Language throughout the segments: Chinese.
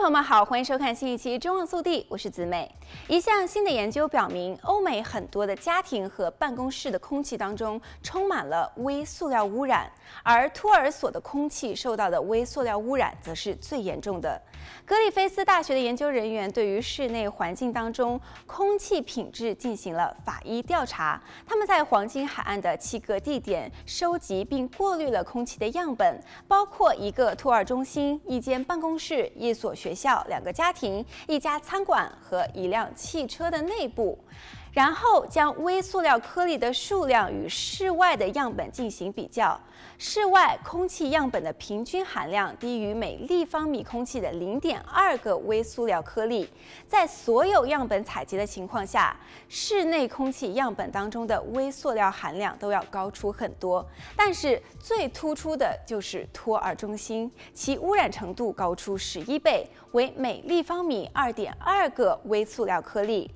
朋友们好，欢迎收看新一期《中望速递》，我是子美。一项新的研究表明，欧美很多的家庭和办公室的空气当中充满了微塑料污染，而托儿所的空气受到的微塑料污染则是最严重的。格里菲斯大学的研究人员对于室内环境当中空气品质进行了法医调查，他们在黄金海岸的七个地点收集并过滤了空气的样本，包括一个托儿中心、一间办公室、一所学学校、两个家庭、一家餐馆和一辆汽车的内部。然后将微塑料颗粒的数量与室外的样本进行比较，室外空气样本的平均含量低于每立方米空气的零点二个微塑料颗粒，在所有样本采集的情况下，室内空气样本当中的微塑料含量都要高出很多。但是最突出的就是托儿中心，其污染程度高出十一倍，为每立方米二点二个微塑料颗粒。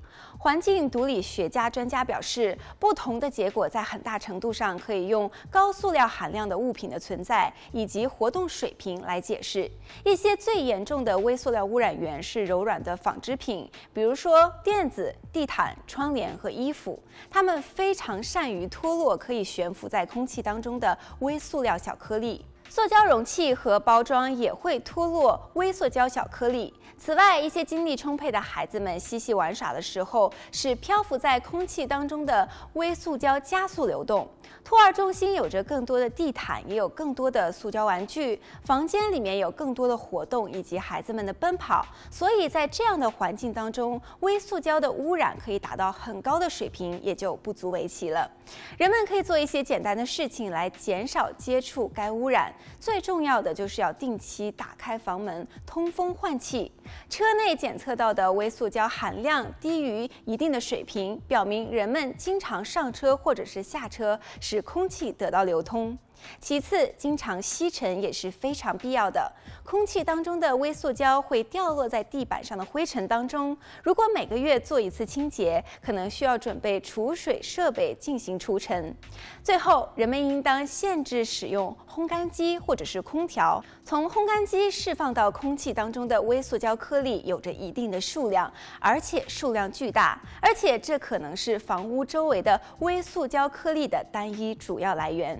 环境毒理学家专家表示，不同的结果在很大程度上可以用高塑料含量的物品的存在以及活动水平来解释。一些最严重的微塑料污染源是柔软的纺织品，比如说垫子、地毯、窗帘和衣服，它们非常善于脱落可以悬浮在空气当中的微塑料小颗粒。塑胶容器和包装也会脱落微塑胶小颗粒。此外，一些精力充沛的孩子们嬉戏玩耍的时候，使漂浮在空气当中的微塑胶加速流动。托儿中心有着更多的地毯，也有更多的塑胶玩具。房间里面有更多的活动以及孩子们的奔跑。所以在这样的环境当中，微塑胶的污染可以达到很高的水平，也就不足为奇了。人们可以做一些简单的事情来减少接触该污染。最重要的就是要定期打开房门，通风换气。车内检测到的微塑胶含量低于一定的水平，表明人们经常上车或者是下车，使空气得到流通。其次，经常吸尘也是非常必要的。空气当中的微塑胶会掉落在地板上的灰尘当中，如果每个月做一次清洁，可能需要准备储水设备进行除尘。最后，人们应当限制使用烘干机或者是空调。从烘干机释放到空气当中的微塑胶颗粒有着一定的数量，而且数量巨大，而且这可能是房屋周围的微塑胶颗粒的单一主要来源。